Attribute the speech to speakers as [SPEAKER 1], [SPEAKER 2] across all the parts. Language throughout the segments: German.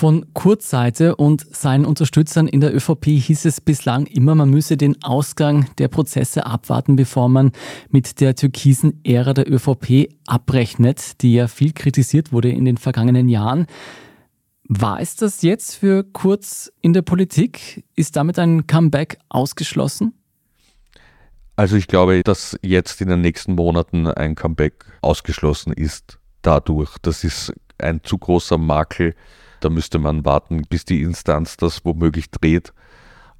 [SPEAKER 1] Von Kurzseite und seinen Unterstützern in der ÖVP hieß es bislang immer, man müsse den Ausgang der Prozesse abwarten, bevor man mit der türkisen Ära der ÖVP abrechnet, die ja viel kritisiert wurde in den vergangenen Jahren. War es das jetzt für Kurz in der Politik? Ist damit ein Comeback ausgeschlossen?
[SPEAKER 2] Also ich glaube, dass jetzt in den nächsten Monaten ein Comeback ausgeschlossen ist dadurch. Das ist ein zu großer Makel da müsste man warten, bis die Instanz das womöglich dreht.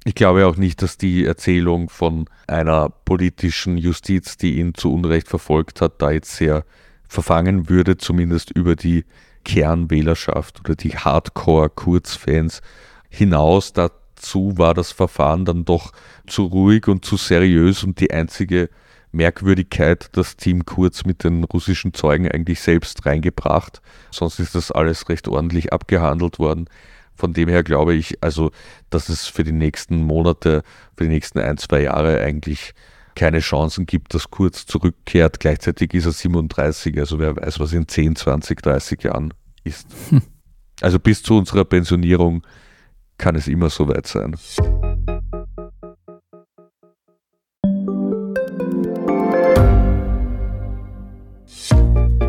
[SPEAKER 2] Ich glaube auch nicht, dass die Erzählung von einer politischen Justiz, die ihn zu Unrecht verfolgt hat, da jetzt sehr verfangen würde, zumindest über die Kernwählerschaft oder die Hardcore-Kurzfans hinaus. Dazu war das Verfahren dann doch zu ruhig und zu seriös und die einzige Merkwürdigkeit das Team Kurz mit den russischen Zeugen eigentlich selbst reingebracht. Sonst ist das alles recht ordentlich abgehandelt worden. Von dem her glaube ich, also, dass es für die nächsten Monate, für die nächsten ein, zwei Jahre eigentlich keine Chancen gibt, dass Kurz zurückkehrt. Gleichzeitig ist er 37, also wer weiß, was in 10, 20, 30 Jahren ist. Hm. Also bis zu unserer Pensionierung kann es immer so weit sein.